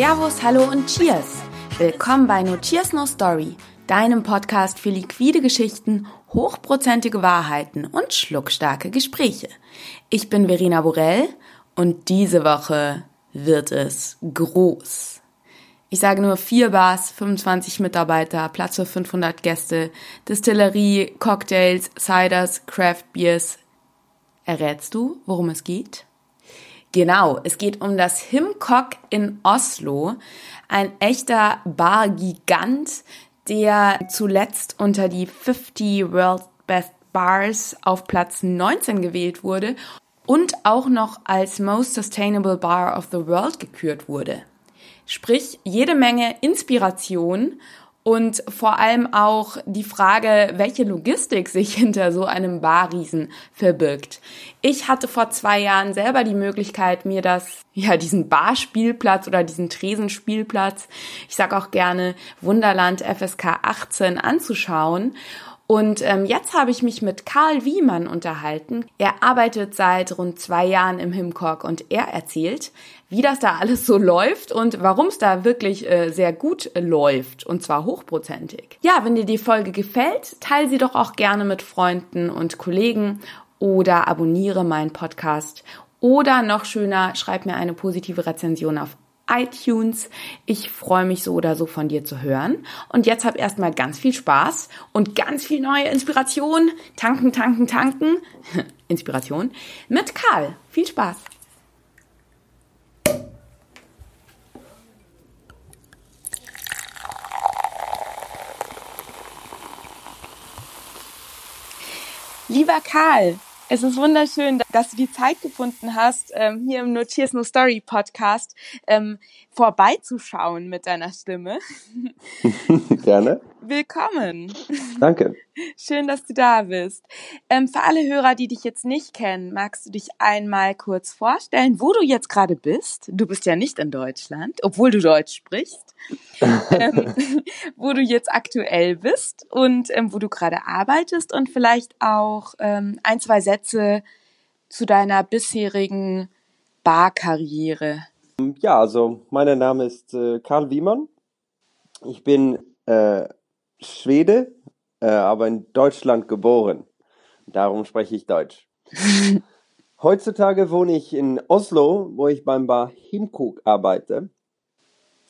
Servus, hallo und Cheers! Willkommen bei No Cheers No Story, deinem Podcast für liquide Geschichten, hochprozentige Wahrheiten und schluckstarke Gespräche. Ich bin Verena Borell und diese Woche wird es groß. Ich sage nur vier Bars, 25 Mitarbeiter, Platz für 500 Gäste, Distillerie, Cocktails, Ciders, Craft Beers. Errätst du, worum es geht? Genau, es geht um das Himcock in Oslo, ein echter Bargigant, der zuletzt unter die 50 World Best Bars auf Platz 19 gewählt wurde und auch noch als Most Sustainable Bar of the World gekürt wurde. Sprich, jede Menge Inspiration und vor allem auch die Frage, welche Logistik sich hinter so einem Barriesen verbirgt. Ich hatte vor zwei Jahren selber die Möglichkeit, mir das, ja, diesen Barspielplatz oder diesen Tresenspielplatz, ich sag auch gerne Wunderland FSK 18 anzuschauen und ähm, jetzt habe ich mich mit Karl Wiemann unterhalten. Er arbeitet seit rund zwei Jahren im Himcock und er erzählt, wie das da alles so läuft und warum es da wirklich äh, sehr gut äh, läuft und zwar hochprozentig. Ja, wenn dir die Folge gefällt, teile sie doch auch gerne mit Freunden und Kollegen oder abonniere meinen Podcast oder noch schöner, schreib mir eine positive Rezension auf iTunes. Ich freue mich so oder so von dir zu hören. Und jetzt hab erstmal ganz viel Spaß und ganz viel neue Inspiration. Tanken, tanken, tanken. Inspiration mit Karl. Viel Spaß. Lieber Karl, es ist wunderschön, dass du die Zeit gefunden hast, ähm, hier im Notiers No Story Podcast ähm, vorbeizuschauen mit deiner Stimme. Gerne. Willkommen. Danke. Schön, dass du da bist. Ähm, für alle Hörer, die dich jetzt nicht kennen, magst du dich einmal kurz vorstellen, wo du jetzt gerade bist? Du bist ja nicht in Deutschland, obwohl du Deutsch sprichst. ähm, wo du jetzt aktuell bist und ähm, wo du gerade arbeitest und vielleicht auch ähm, ein, zwei Sätze zu deiner bisherigen Barkarriere. Ja, also mein Name ist äh, Karl Wiemann. Ich bin äh, Schwede, äh, aber in Deutschland geboren. Darum spreche ich Deutsch. Heutzutage wohne ich in Oslo, wo ich beim Bar Himkuk arbeite.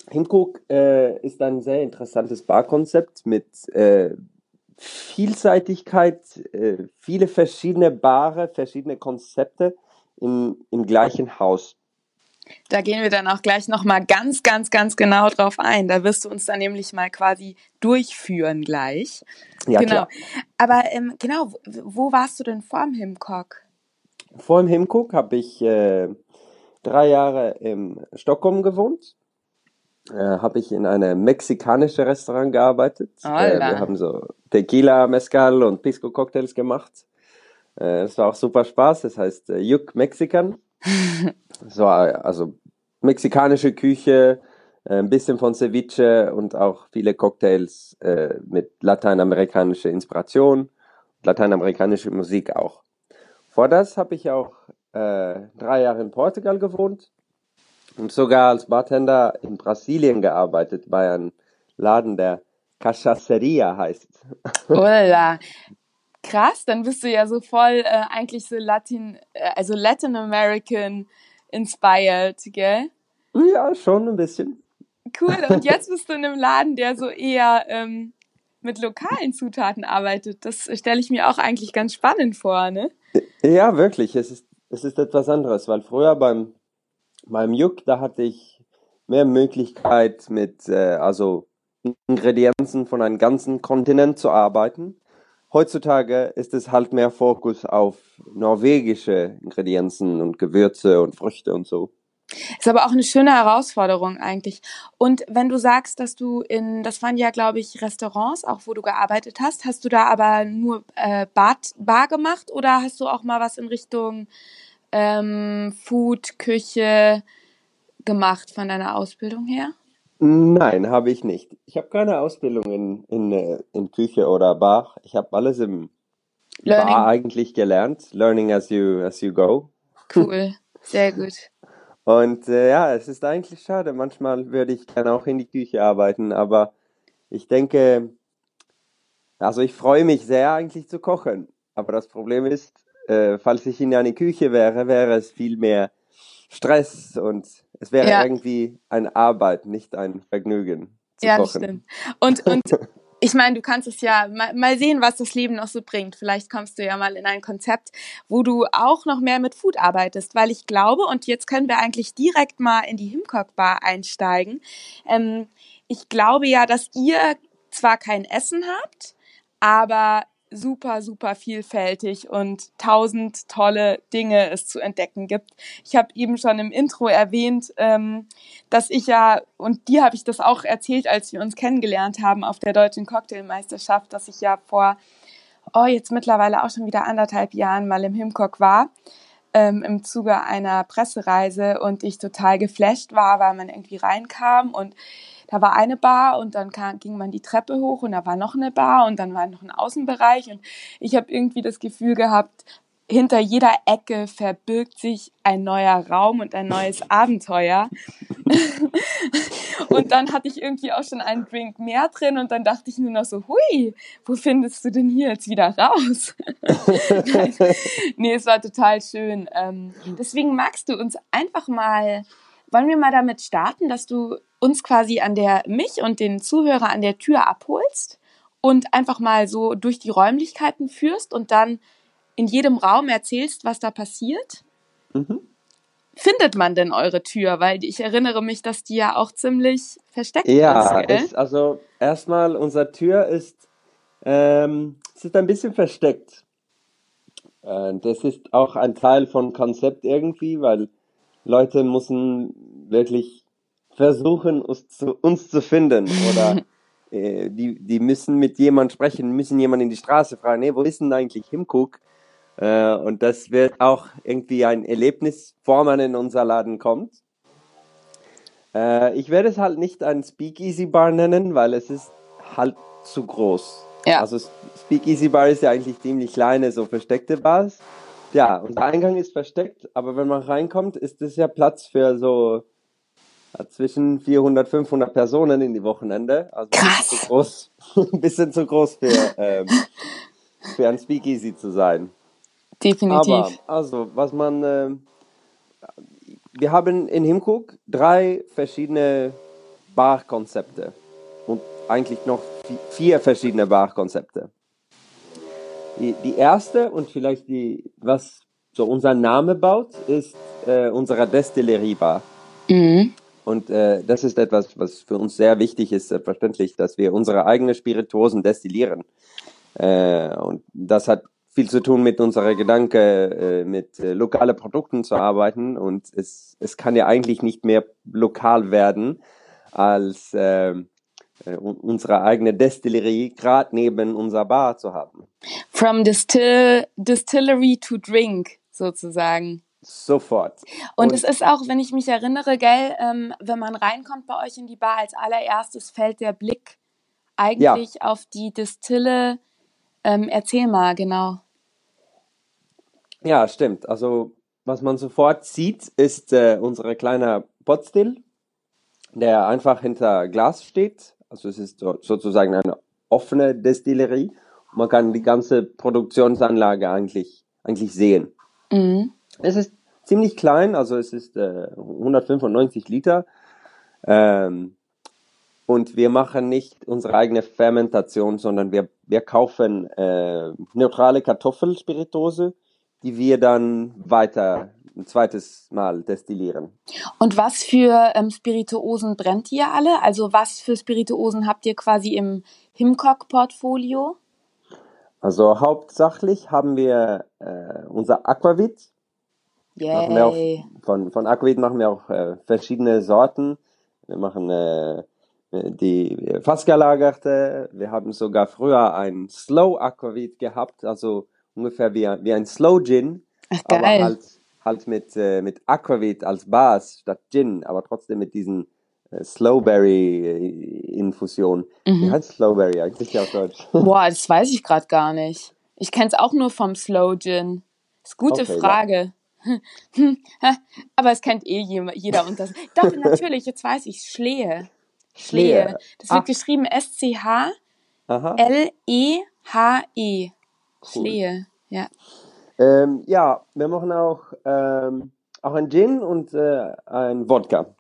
Himkuk äh, ist ein sehr interessantes Barkonzept mit äh, Vielseitigkeit, äh, viele verschiedene Bare, verschiedene Konzepte im, im gleichen Haus. Da gehen wir dann auch gleich nochmal ganz, ganz, ganz genau drauf ein. Da wirst du uns dann nämlich mal quasi durchführen gleich. Ja, genau. klar. Aber ähm, genau, wo warst du denn vor dem Himcock? Vor dem Himcook habe ich äh, drei Jahre in Stockholm gewohnt. Äh, habe ich in einem mexikanischen Restaurant gearbeitet. Äh, wir haben so Tequila, Mezcal und Pisco Cocktails gemacht. Äh, das war auch super Spaß. Das heißt äh, Yuk Mexican. so, also mexikanische Küche, äh, ein bisschen von Ceviche und auch viele Cocktails äh, mit lateinamerikanischer Inspiration, lateinamerikanische Musik auch. Vor das habe ich auch äh, drei Jahre in Portugal gewohnt und sogar als Bartender in Brasilien gearbeitet bei einem Laden, der Cachaceria heißt. Hola. Krass, dann bist du ja so voll äh, eigentlich so Latin, äh, also Latin American inspired, gell? Ja, schon ein bisschen. Cool. Und jetzt bist du in einem Laden, der so eher ähm, mit lokalen Zutaten arbeitet. Das stelle ich mir auch eigentlich ganz spannend vor, ne? Ja, wirklich. Es ist, es ist etwas anderes, weil früher beim, beim Juk, da hatte ich mehr Möglichkeit mit, äh, also Ingredienzen von einem ganzen Kontinent zu arbeiten. Heutzutage ist es halt mehr Fokus auf norwegische Ingredienzen und Gewürze und Früchte und so. Ist aber auch eine schöne Herausforderung eigentlich. Und wenn du sagst, dass du in, das waren ja, glaube ich, Restaurants, auch wo du gearbeitet hast, hast du da aber nur äh, Bar, Bar gemacht oder hast du auch mal was in Richtung ähm, Food, Küche gemacht von deiner Ausbildung her? Nein, habe ich nicht. Ich habe keine Ausbildung in, in, äh, in Küche oder Bar. Ich habe alles im Learning. Bar eigentlich gelernt. Learning as you, as you go. Cool, sehr gut. Und äh, ja, es ist eigentlich schade. Manchmal würde ich gerne auch in die Küche arbeiten, aber ich denke, also ich freue mich sehr eigentlich zu kochen. Aber das Problem ist, äh, falls ich in eine Küche wäre, wäre es viel mehr Stress und es wäre ja. irgendwie eine Arbeit, nicht ein Vergnügen zu ja, kochen. Ja, stimmt. Und, und ich meine, du kannst es ja mal, mal, sehen, was das Leben noch so bringt. Vielleicht kommst du ja mal in ein Konzept, wo du auch noch mehr mit Food arbeitest, weil ich glaube, und jetzt können wir eigentlich direkt mal in die Himcock Bar einsteigen. Ähm, ich glaube ja, dass ihr zwar kein Essen habt, aber super, super vielfältig und tausend tolle Dinge es zu entdecken gibt. Ich habe eben schon im Intro erwähnt, ähm, dass ich ja, und dir habe ich das auch erzählt, als wir uns kennengelernt haben auf der Deutschen Cocktailmeisterschaft, dass ich ja vor, oh, jetzt mittlerweile auch schon wieder anderthalb Jahren mal im Himcock war. Ähm, im Zuge einer Pressereise und ich total geflasht war, weil man irgendwie reinkam und da war eine Bar und dann kam, ging man die Treppe hoch und da war noch eine Bar und dann war noch ein Außenbereich und ich habe irgendwie das Gefühl gehabt, hinter jeder Ecke verbirgt sich ein neuer Raum und ein neues Abenteuer. und dann hatte ich irgendwie auch schon einen Drink mehr drin und dann dachte ich nur noch so, hui, wo findest du denn hier jetzt wieder raus? nee, es war total schön. Ähm, deswegen magst du uns einfach mal, wollen wir mal damit starten, dass du uns quasi an der, mich und den Zuhörer an der Tür abholst und einfach mal so durch die Räumlichkeiten führst und dann in jedem Raum erzählst, was da passiert. Mhm. Findet man denn eure Tür? Weil ich erinnere mich, dass die ja auch ziemlich versteckt ja, ist. Ja, also erstmal, unsere Tür ist, ähm, ist ein bisschen versteckt. Äh, das ist auch ein Teil von Konzept irgendwie, weil Leute müssen wirklich versuchen, uns zu, uns zu finden oder äh, die, die müssen mit jemand sprechen, müssen jemand in die Straße fragen, nee, wo ist denn eigentlich Himcook? Äh, und das wird auch irgendwie ein Erlebnis, bevor man in unser Laden kommt. Äh, ich werde es halt nicht ein Speakeasy Bar nennen, weil es ist halt zu groß. Ja. Also Speakeasy Bar ist ja eigentlich ziemlich kleine, so versteckte Bars. Ja, unser Eingang ist versteckt, aber wenn man reinkommt, ist es ja Platz für so zwischen 400, 500 Personen in die Wochenende. Also Krass. Ein bisschen zu groß, ein bisschen zu groß für, ähm, für ein Speakeasy zu sein. Definitiv. Aber, also, was man, äh, wir haben in Himcook drei verschiedene Barkonzepte und eigentlich noch vier verschiedene Barkonzepte. Die, die erste und vielleicht die, was so unser Name baut, ist äh, unsere Destillerie-Bar. Mhm. Und äh, das ist etwas, was für uns sehr wichtig ist, selbstverständlich, dass wir unsere eigenen Spirituosen destillieren. Äh, und das hat viel zu tun mit unserer Gedanke, äh, mit äh, lokalen Produkten zu arbeiten. Und es, es kann ja eigentlich nicht mehr lokal werden, als äh, äh unsere eigene Destillerie gerade neben unserer Bar zu haben. From distill, Distillery to Drink sozusagen. Sofort. Und, und, es ist auch, wenn ich mich erinnere, gell, ähm, wenn man reinkommt bei euch in die Bar, als allererstes fällt der Blick eigentlich ja. auf die Distille. Ähm, erzähl mal, genau. Ja, stimmt. Also, was man sofort sieht, ist äh, unser kleiner Potstill, der einfach hinter Glas steht. Also, es ist so, sozusagen eine offene Destillerie. Man kann die ganze Produktionsanlage eigentlich, eigentlich sehen. Mhm. Es ist ziemlich klein, also es ist äh, 195 Liter. Ähm, und wir machen nicht unsere eigene Fermentation, sondern wir, wir kaufen äh, neutrale Kartoffelspiritose, die wir dann weiter ein zweites Mal destillieren. Und was für ähm, Spirituosen brennt ihr alle? Also was für Spirituosen habt ihr quasi im Himcock-Portfolio? Also hauptsächlich haben wir äh, unser Aquavit, Yay. Auch, von, von Aquavit machen wir auch äh, verschiedene Sorten. Wir machen äh, die fast gelagerte. Wir haben sogar früher ein Slow Aquavit gehabt, also ungefähr wie, wie ein Slow Gin. Ach, geil. Aber halt, halt mit, äh, mit Aquavit als Bas statt Gin, aber trotzdem mit diesen äh, Slowberry-Infusion. Mhm. Wie heißt Slowberry eigentlich auf Deutsch? Boah, das weiß ich gerade gar nicht. Ich kenne es auch nur vom Slow Gin. Ist gute okay, Frage. Ja. Aber es kennt eh jeder und das. Doch, natürlich, jetzt weiß ich Schlehe. Schlehe. Das wird Ach. geschrieben S-C-H-L-E-H-E. -E. Schlehe, ja. Ähm, ja, wir machen auch, ähm, auch ein Gin und äh, ein Wodka.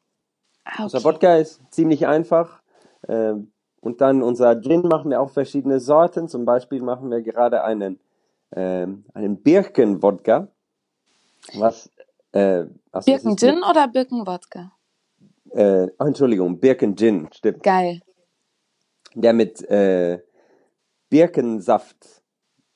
Ah, okay. Unser Wodka ist ziemlich einfach. Ähm, und dann unser Gin machen wir auch verschiedene Sorten. Zum Beispiel machen wir gerade einen, ähm, einen Birken-Wodka. Was, äh, also Birken-Gin oder Birken-Wodka? Äh, oh, Entschuldigung, Birken-Gin, stimmt. Geil. Der mit äh, Birkensaft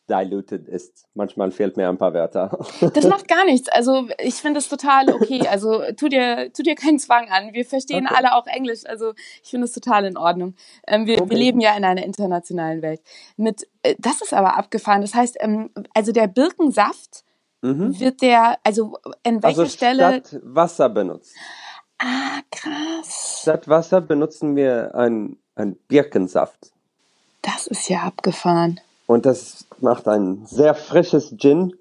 diluted ist. Manchmal fehlt mir ein paar Wörter. Das macht gar nichts. Also ich finde es total okay. Also tu dir, tu dir keinen Zwang an. Wir verstehen okay. alle auch Englisch. Also ich finde es total in Ordnung. Ähm, wir, okay. wir, leben ja in einer internationalen Welt. Mit, äh, das ist aber abgefahren. Das heißt, ähm, also der Birkensaft mhm. wird der, also in welcher also Stelle? Statt Wasser benutzt. Ah, krass. Statt Wasser benutzen wir einen Birkensaft. Das ist ja abgefahren. Und das macht ein sehr frisches Gin.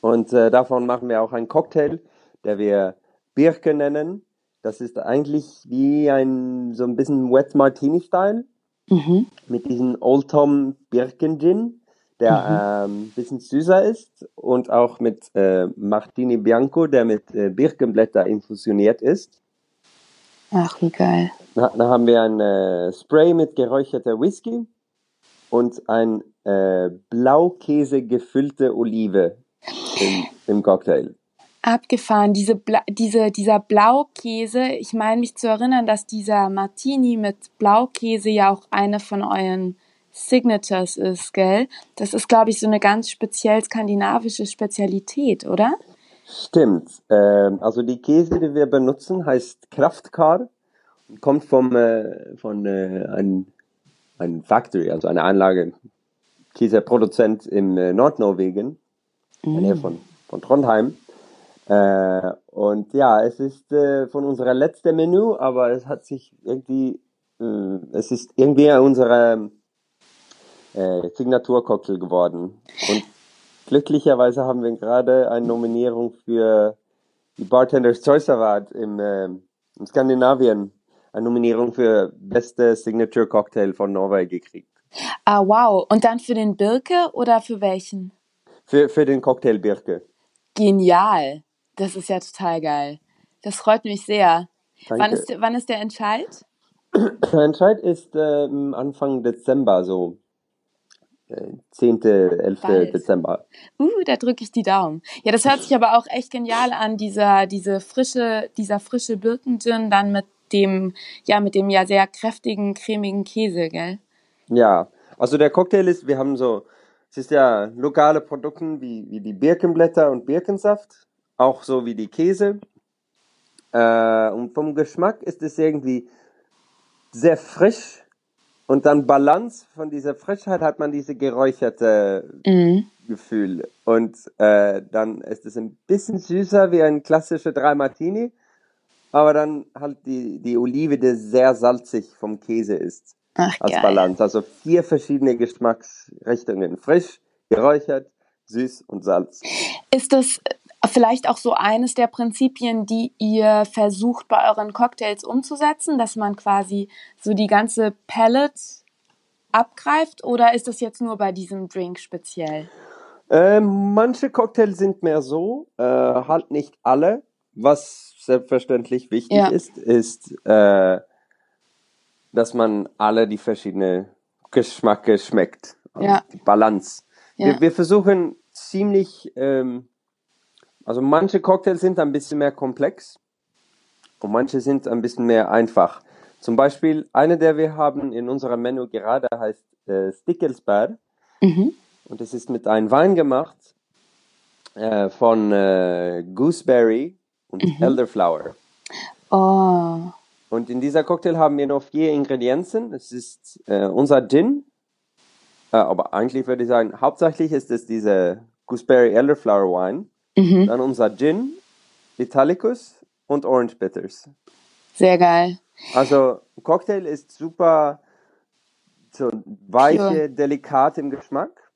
Und äh, davon machen wir auch einen Cocktail, der wir Birke nennen. Das ist eigentlich wie ein so ein bisschen Wet Martini Style mhm. mit diesem Old Tom Birken Gin, der mhm. ähm, ein bisschen süßer ist und auch mit äh, Martini Bianco, der mit äh, Birkenblätter infusioniert ist. Ach, wie geil. Da, da haben wir ein äh, Spray mit geräucherter Whisky und ein äh, Blaukäse gefüllte Olive im, im Cocktail. Abgefahren, diese Bla diese, dieser Blaukäse, ich meine mich zu erinnern, dass dieser Martini mit Blaukäse ja auch eine von euren Signatures ist, gell? Das ist, glaube ich, so eine ganz speziell skandinavische Spezialität, oder? Stimmt. Ähm, also die Käse, die wir benutzen, heißt Kraftkar und kommt vom, äh, von äh, einem ein Factory, also eine Anlage, Käseproduzent im äh, Nordnorwegen, in der Nähe mm. von, von Trondheim. Äh, und ja, es ist äh, von unserer letzten Menü, aber es hat sich irgendwie, äh, es ist irgendwie unsere äh, Signaturcocktail geworden. Und glücklicherweise haben wir gerade eine Nominierung für die Bartender's Choice Award im, äh, in Skandinavien eine Nominierung für beste Signature Cocktail von Norway gekriegt. Ah, wow. Und dann für den Birke oder für welchen? Für, für den Cocktail Birke. Genial. Das ist ja total geil. Das freut mich sehr. Wann ist, wann ist der Entscheid? Der Entscheid ist äh, Anfang Dezember, so 10., 11. Bald. Dezember. Uh, da drücke ich die Daumen. Ja, das hört sich aber auch echt genial an, dieser, diese frische, dieser frische Birkengin dann mit dem, ja, mit dem ja sehr kräftigen, cremigen Käse, gell? Ja, also der Cocktail ist, wir haben so, es ist ja lokale Produkte wie, wie die Birkenblätter und Birkensaft, auch so wie die Käse. Äh, und vom Geschmack ist es irgendwie sehr frisch und dann Balance von dieser Frischheit hat man diese geräucherte mhm. Gefühl. Und äh, dann ist es ein bisschen süßer wie ein klassischer Drei Martini aber dann halt die, die Olive, die sehr salzig vom Käse ist. Ach, als geil. Balance. Also vier verschiedene Geschmacksrichtungen. Frisch, geräuchert, süß und Salz. Ist das vielleicht auch so eines der Prinzipien, die ihr versucht bei euren Cocktails umzusetzen, dass man quasi so die ganze Palette abgreift oder ist das jetzt nur bei diesem Drink speziell? Äh, manche Cocktails sind mehr so, äh, halt nicht alle. Was selbstverständlich wichtig ja. ist, ist, äh, dass man alle die verschiedenen Geschmacke schmeckt. Ja. Die Balance. Ja. Wir, wir, versuchen ziemlich, ähm, also manche Cocktails sind ein bisschen mehr komplex und manche sind ein bisschen mehr einfach. Zum Beispiel, eine, der wir haben in unserem Menü gerade heißt äh, Stickelsbär. Mhm. Und es ist mit einem Wein gemacht äh, von äh, Gooseberry und mhm. Elderflower. Oh. Und in dieser Cocktail haben wir noch vier Ingredienzen. Es ist äh, unser Gin, äh, aber eigentlich würde ich sagen, hauptsächlich ist es diese Gooseberry Elderflower Wine. Mhm. Dann unser Gin, Italicus und Orange Bitters. Sehr geil. Also Cocktail ist super so weiche, sure. delikat im Geschmack.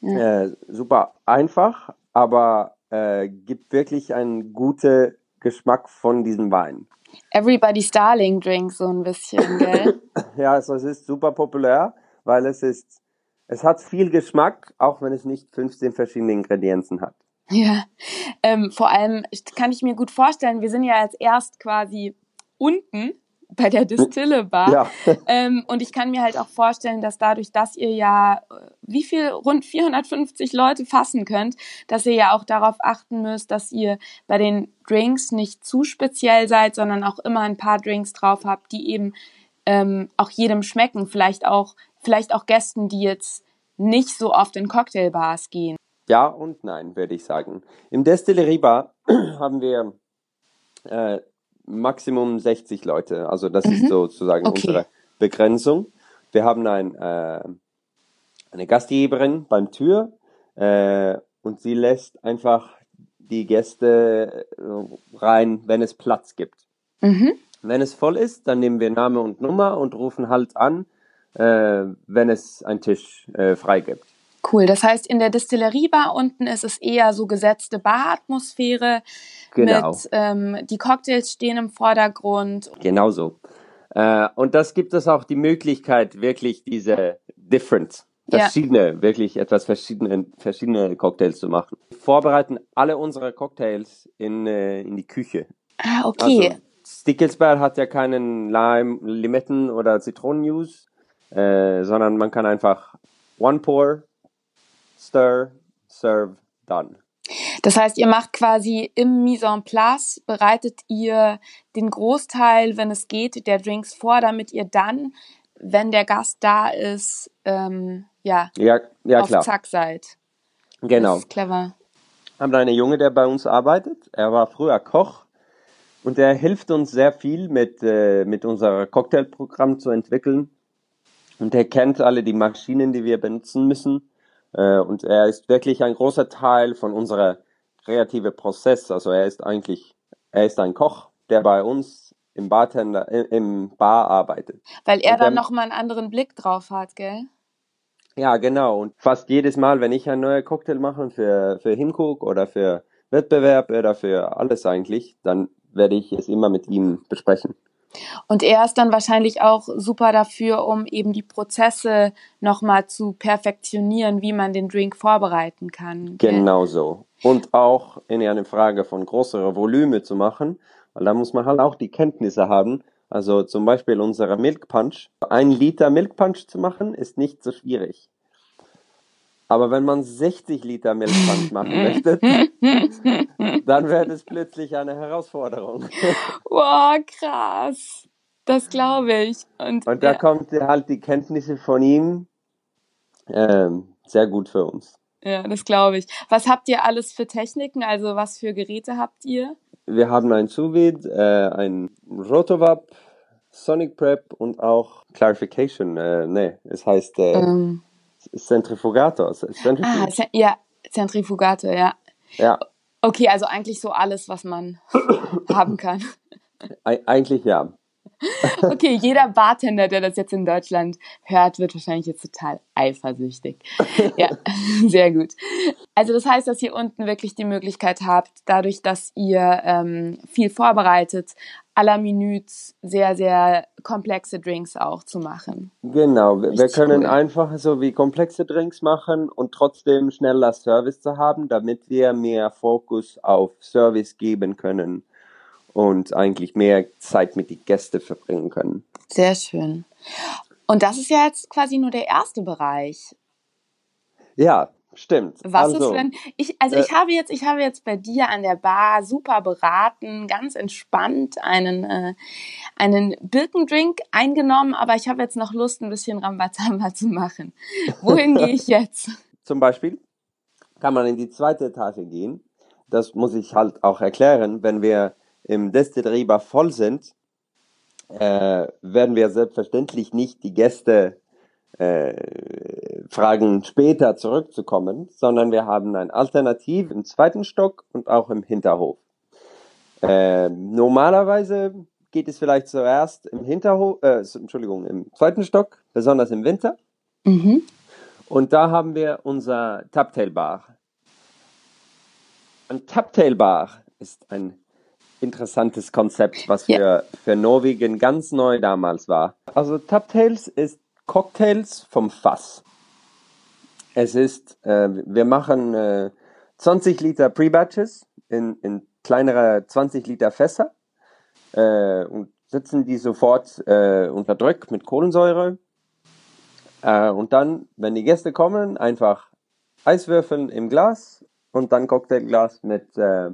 Ja. Äh, super einfach, aber äh, gibt wirklich einen guten Geschmack von diesem Wein. Everybody's Darling Drink so ein bisschen, gell? ja, also es ist super populär, weil es ist, es hat viel Geschmack, auch wenn es nicht 15 verschiedene Ingredienzen hat. Ja, ähm, vor allem kann ich mir gut vorstellen, wir sind ja als erst quasi unten bei der Distille Bar. Ja. Ähm, und ich kann mir halt auch vorstellen, dass dadurch, dass ihr ja äh, wie viel rund 450 Leute fassen könnt, dass ihr ja auch darauf achten müsst, dass ihr bei den Drinks nicht zu speziell seid, sondern auch immer ein paar Drinks drauf habt, die eben ähm, auch jedem schmecken. Vielleicht auch, vielleicht auch Gästen, die jetzt nicht so oft in Cocktailbars gehen. Ja und nein, würde ich sagen. Im Destillerie Bar haben wir äh, Maximum 60 Leute. Also das mhm. ist sozusagen okay. unsere Begrenzung. Wir haben ein, äh, eine Gastgeberin beim Tür äh, und sie lässt einfach die Gäste äh, rein, wenn es Platz gibt. Mhm. Wenn es voll ist, dann nehmen wir Name und Nummer und rufen halt an, äh, wenn es einen Tisch äh, frei gibt. Cool. Das heißt, in der Distilleriebar unten ist es eher so gesetzte Baratmosphäre. Genau. Mit, ähm, die Cocktails stehen im Vordergrund. Genau so. Äh, und das gibt es auch die Möglichkeit, wirklich diese different, verschiedene, ja. wirklich etwas verschiedene, verschiedene Cocktails zu machen. Wir vorbereiten alle unsere Cocktails in, äh, in die Küche. Ah, okay. Also, Stickelsberg hat ja keinen Lime, Limetten oder Zitronenjuice, äh, sondern man kann einfach One Pour stir, serve, done. Das heißt, ihr macht quasi im Mise en place, bereitet ihr den Großteil, wenn es geht, der Drinks vor, damit ihr dann, wenn der Gast da ist, ähm, ja, ja, ja auf klar. Zack seid. Genau. Das ist clever. Haben einen Junge, der bei uns arbeitet. Er war früher Koch und er hilft uns sehr viel mit, äh, mit unser Cocktailprogramm zu entwickeln. Und er kennt alle die Maschinen, die wir benutzen müssen. Äh, und er ist wirklich ein großer Teil von unserer kreative Prozess. Also er ist eigentlich, er ist ein Koch, der bei uns im Bartender, im Bar arbeitet. Weil er dann nochmal einen anderen Blick drauf hat, gell? Ja, genau. Und fast jedes Mal, wenn ich einen neuen Cocktail mache für, für Himcook oder für Wettbewerb oder für alles eigentlich, dann werde ich es immer mit ihm besprechen. Und er ist dann wahrscheinlich auch super dafür, um eben die Prozesse nochmal zu perfektionieren, wie man den Drink vorbereiten kann. Genau so. Und auch in einer Frage von größerer Volume zu machen, weil da muss man halt auch die Kenntnisse haben. Also zum Beispiel unserer Milk Punch. Ein Liter Milk Punch zu machen, ist nicht so schwierig. Aber wenn man 60 Liter Milchpfand machen möchte, dann wird es plötzlich eine Herausforderung. Wow, krass. Das glaube ich. Und, Und da ja. kommt halt die Kenntnisse von ihm ähm, sehr gut für uns. Ja, das glaube ich. Was habt ihr alles für Techniken? Also was für Geräte habt ihr? Wir haben ein sous äh, ein Rotovap, Sonic Prep und auch Clarification. Äh, nee, es heißt äh, ähm. Zentrifugator. Ah, ja, Zentrifugator, ja. Ja. Okay, also eigentlich so alles, was man haben kann. Eigentlich ja. Okay, jeder Bartender, der das jetzt in Deutschland hört, wird wahrscheinlich jetzt total eifersüchtig. Ja, sehr gut. Also das heißt, dass ihr unten wirklich die Möglichkeit habt, dadurch, dass ihr ähm, viel vorbereitet, aller Minutes sehr, sehr komplexe Drinks auch zu machen. Genau, wir, wir können cool. einfach so wie komplexe Drinks machen und trotzdem schneller Service zu haben, damit wir mehr Fokus auf Service geben können und eigentlich mehr Zeit mit den Gästen verbringen können. Sehr schön. Und das ist ja jetzt quasi nur der erste Bereich. Ja, Stimmt. Was also, ist, wenn ich also äh, ich habe jetzt ich habe jetzt bei dir an der Bar super beraten, ganz entspannt einen äh, einen Birkendrink eingenommen, aber ich habe jetzt noch Lust ein bisschen Rambazamba zu machen. Wohin gehe ich jetzt? Zum Beispiel kann man in die zweite Etage gehen. Das muss ich halt auch erklären, wenn wir im Destillerie voll sind, äh, werden wir selbstverständlich nicht die Gäste äh, Fragen später zurückzukommen, sondern wir haben ein Alternativ im zweiten Stock und auch im Hinterhof. Äh, normalerweise geht es vielleicht zuerst im Hinterhof, äh, Entschuldigung, im zweiten Stock, besonders im Winter. Mhm. Und da haben wir unser Tubtail Bar. ein Tuptail-Bar ist ein interessantes Konzept, was für, yeah. für Norwegen ganz neu damals war. Also Tuptails ist Cocktails vom Fass. Es ist, äh, wir machen äh, 20 Liter Pre-Batches in, in kleinere 20 Liter Fässer äh, und setzen die sofort äh, unter Druck mit Kohlensäure. Äh, und dann, wenn die Gäste kommen, einfach Eiswürfeln im Glas und dann Cocktailglas mit, äh,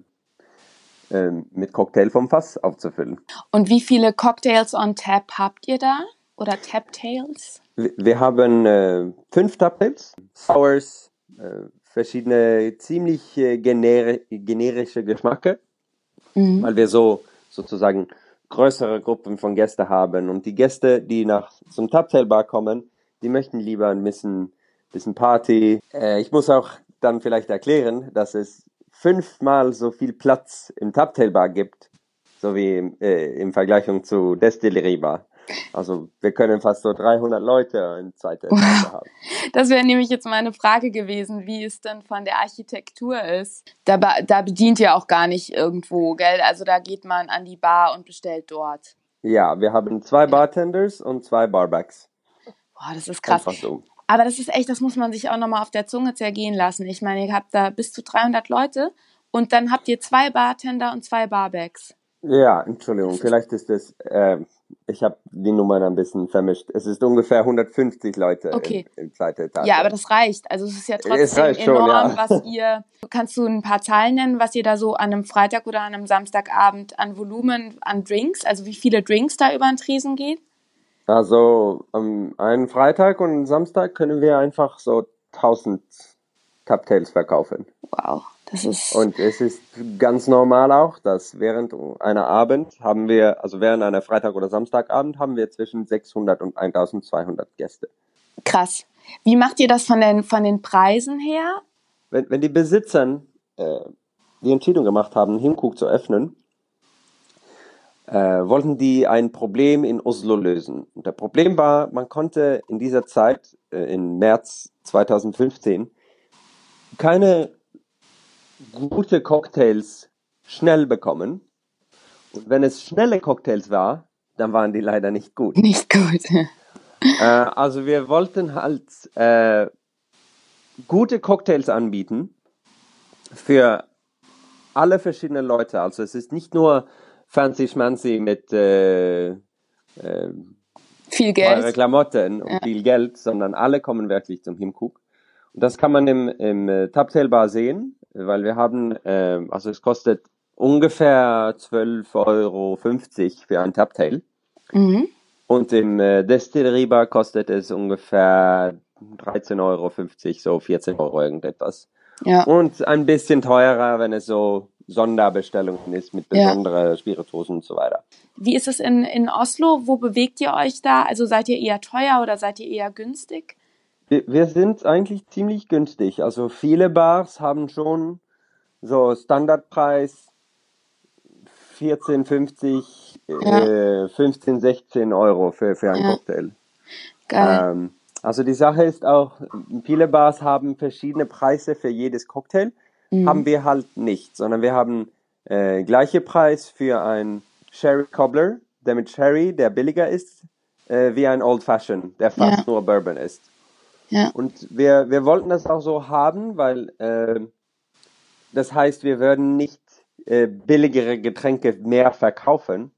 äh, mit Cocktail vom Fass aufzufüllen. Und wie viele Cocktails on Tap habt ihr da? Oder Tap-Tails? Wir haben äh, fünf Tap-Tails, Sours, äh, verschiedene ziemlich äh, gener generische Geschmacke, mhm. weil wir so sozusagen größere Gruppen von Gästen haben. Und die Gäste, die nach zum Tuptail Bar kommen, die möchten lieber ein bisschen, bisschen Party. Äh, ich muss auch dann vielleicht erklären, dass es fünfmal so viel Platz im Tuptail Bar gibt, so wie äh, im Vergleich zu Destillerie Bar. Also wir können fast so 300 Leute in zweiter wow. haben. Das wäre nämlich jetzt meine Frage gewesen, wie es denn von der Architektur ist. Da, da bedient ihr auch gar nicht irgendwo, gell? Also da geht man an die Bar und bestellt dort. Ja, wir haben zwei Bartenders und zwei Barbacks. Boah, das ist krass. So. Aber das ist echt, das muss man sich auch nochmal auf der Zunge zergehen lassen. Ich meine, ihr habt da bis zu 300 Leute und dann habt ihr zwei Bartender und zwei Barbacks. Ja, Entschuldigung, vielleicht ist das, äh, ich habe die Nummern ein bisschen vermischt. Es ist ungefähr 150 Leute okay. im, im zweiten Etage. Ja, aber das reicht. Also es ist ja trotzdem enorm, schon, ja. was ihr. Kannst du ein paar Zahlen nennen, was ihr da so an einem Freitag oder an einem Samstagabend an Volumen an Drinks, also wie viele Drinks da über den Tresen geht? Also am einen Freitag und Samstag können wir einfach so 1000 Cocktails verkaufen. Wow. Das ist und es ist ganz normal auch, dass während einer Abend haben wir, also während einer Freitag- oder Samstagabend haben wir zwischen 600 und 1200 Gäste. Krass. Wie macht ihr das von den, von den Preisen her? Wenn, wenn die Besitzer äh, die Entscheidung gemacht haben, Himkuk zu öffnen, äh, wollten die ein Problem in Oslo lösen. Und der Problem war, man konnte in dieser Zeit, äh, in März 2015, keine gute Cocktails schnell bekommen. Und wenn es schnelle Cocktails war, dann waren die leider nicht gut. Nicht gut. äh, also wir wollten halt äh, gute Cocktails anbieten für alle verschiedenen Leute. Also es ist nicht nur fancy schmancy mit äh, äh, viel Geld, Klamotten und ja. viel Geld, sondern alle kommen wirklich zum Himcook. Und das kann man im, im äh, Tuptail Bar sehen weil wir haben, äh, also es kostet ungefähr 12,50 Euro für ein Tubtail. Mhm. Und im äh, Destillerie-Bar kostet es ungefähr 13,50 Euro, so 14 Euro irgendetwas. Ja. Und ein bisschen teurer, wenn es so Sonderbestellungen ist mit besonderen ja. Spirituosen und so weiter. Wie ist es in, in Oslo? Wo bewegt ihr euch da? Also seid ihr eher teuer oder seid ihr eher günstig? Wir sind eigentlich ziemlich günstig. Also viele Bars haben schon so Standardpreis 14, 50, ja. äh, 15, 16 Euro für, für einen ja. Cocktail. Geil. Ähm, also die Sache ist auch, viele Bars haben verschiedene Preise für jedes Cocktail. Mhm. Haben wir halt nicht, sondern wir haben äh, gleiche Preis für ein Sherry Cobbler, der mit Sherry, der billiger ist, äh, wie ein Old Fashioned, der fast ja. nur Bourbon ist. Ja. Und wir, wir wollten das auch so haben, weil äh, das heißt, wir würden nicht äh, billigere Getränke mehr verkaufen,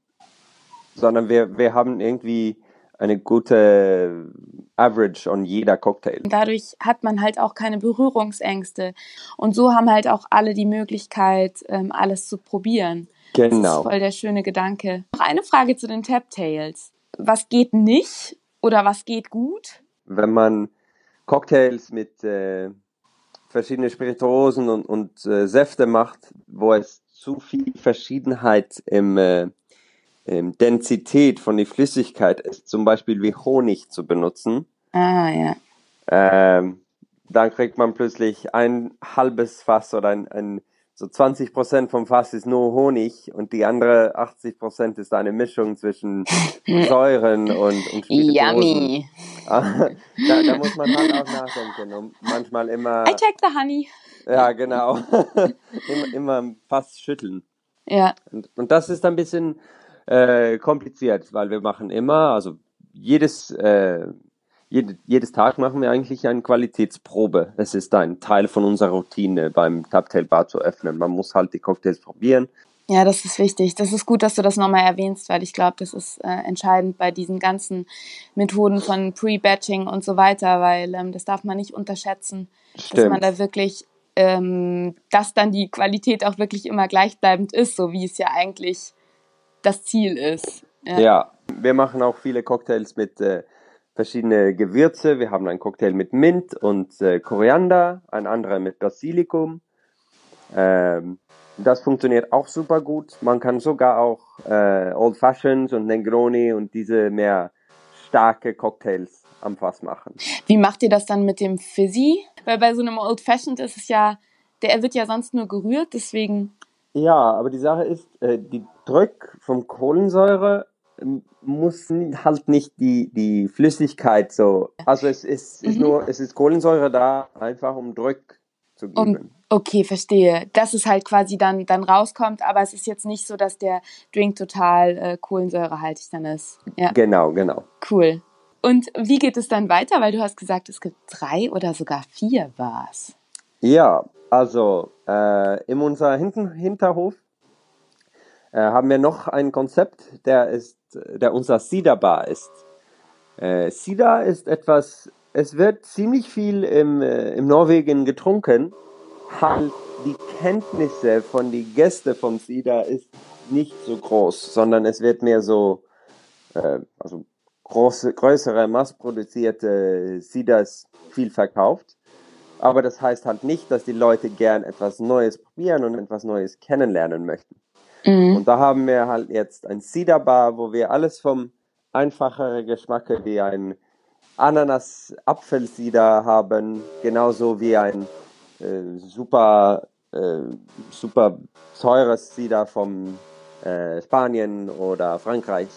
sondern wir, wir haben irgendwie eine gute Average on jeder Cocktail. Dadurch hat man halt auch keine Berührungsängste. Und so haben halt auch alle die Möglichkeit, ähm, alles zu probieren. Genau. Das ist voll der schöne Gedanke. Noch eine Frage zu den Tap Tails. Was geht nicht oder was geht gut? Wenn man Cocktails mit äh, verschiedenen Spirituosen und, und äh, Säfte macht, wo es zu viel Verschiedenheit im, äh, im Densität von der Flüssigkeit ist, zum Beispiel wie Honig zu benutzen. Ah, ja. Ähm, dann kriegt man plötzlich ein halbes Fass oder ein, ein so 20 Prozent vom Fass ist nur Honig und die andere 80 Prozent ist eine Mischung zwischen Säuren und, und Yummy. da, da, muss man halt auch nachdenken und manchmal immer. I take the honey. Ja, genau. immer, immer fast schütteln. Ja. Und, und das ist ein bisschen äh, kompliziert, weil wir machen immer, also jedes, äh, jede, jedes Tag machen wir eigentlich eine Qualitätsprobe. Es ist ein Teil von unserer Routine beim Tubtail Bar zu öffnen. Man muss halt die Cocktails probieren. Ja, das ist wichtig. Das ist gut, dass du das nochmal erwähnst, weil ich glaube, das ist äh, entscheidend bei diesen ganzen Methoden von Pre-Batching und so weiter, weil ähm, das darf man nicht unterschätzen, Stimmt. dass man da wirklich, ähm, dass dann die Qualität auch wirklich immer gleichbleibend ist, so wie es ja eigentlich das Ziel ist. Ja, ja wir machen auch viele Cocktails mit äh, verschiedene Gewürze. Wir haben einen Cocktail mit Mint und äh, Koriander, ein anderer mit Basilikum. Ähm, das funktioniert auch super gut. Man kann sogar auch äh, Old Fashions und Negroni und diese mehr starke Cocktails am Fass machen. Wie macht ihr das dann mit dem Fizzy? Weil bei so einem Old Fashioned ist es ja, der wird ja sonst nur gerührt, deswegen. Ja, aber die Sache ist, äh, die Druck vom Kohlensäure muss halt nicht die, die Flüssigkeit so. Also es ist, mhm. ist nur, es ist Kohlensäure da, einfach um Druck zu geben. Um, okay, verstehe. Dass es halt quasi dann, dann rauskommt, aber es ist jetzt nicht so, dass der Drink total äh, kohlensäurehaltig dann ist. Ja. Genau, genau. Cool. Und wie geht es dann weiter? Weil du hast gesagt, es gibt drei oder sogar vier Bars. Ja, also äh, in unser Hinten Hinterhof äh, haben wir noch ein Konzept, der ist, der unser Cedar Bar ist. Äh, Cedar ist etwas, es wird ziemlich viel im, äh, im Norwegen getrunken. Halt die Kenntnisse von den Gästen vom Cedar ist nicht so groß, sondern es wird mehr so, äh, also große, größere, massproduzierte Cedars viel verkauft. Aber das heißt halt nicht, dass die Leute gern etwas Neues probieren und etwas Neues kennenlernen möchten. Mhm. Und da haben wir halt jetzt ein Cedar Bar, wo wir alles vom einfacheren Geschmack wie ein Ananas-Apfelcider haben, genauso wie ein äh, super, äh, super teures Cider vom äh, Spanien oder Frankreich.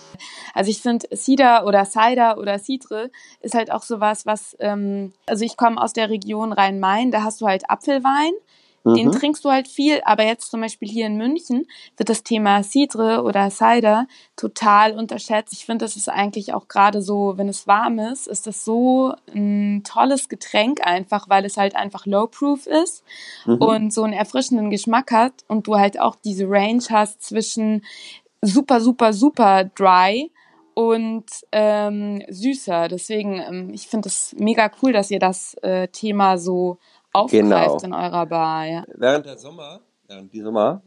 Also ich finde Cider oder Cider oder Cidre ist halt auch sowas, was, ähm, also ich komme aus der Region Rhein-Main, da hast du halt Apfelwein, den mhm. trinkst du halt viel, aber jetzt zum Beispiel hier in München wird das Thema Cidre oder Cider total unterschätzt. Ich finde, das ist eigentlich auch gerade so, wenn es warm ist, ist das so ein tolles Getränk einfach, weil es halt einfach low-proof ist mhm. und so einen erfrischenden Geschmack hat und du halt auch diese Range hast zwischen super, super, super dry und ähm, süßer. Deswegen, ähm, ich finde es mega cool, dass ihr das äh, Thema so aufgreift genau. in eurer Bar. Ja. Während der Sommer, während die Sommer,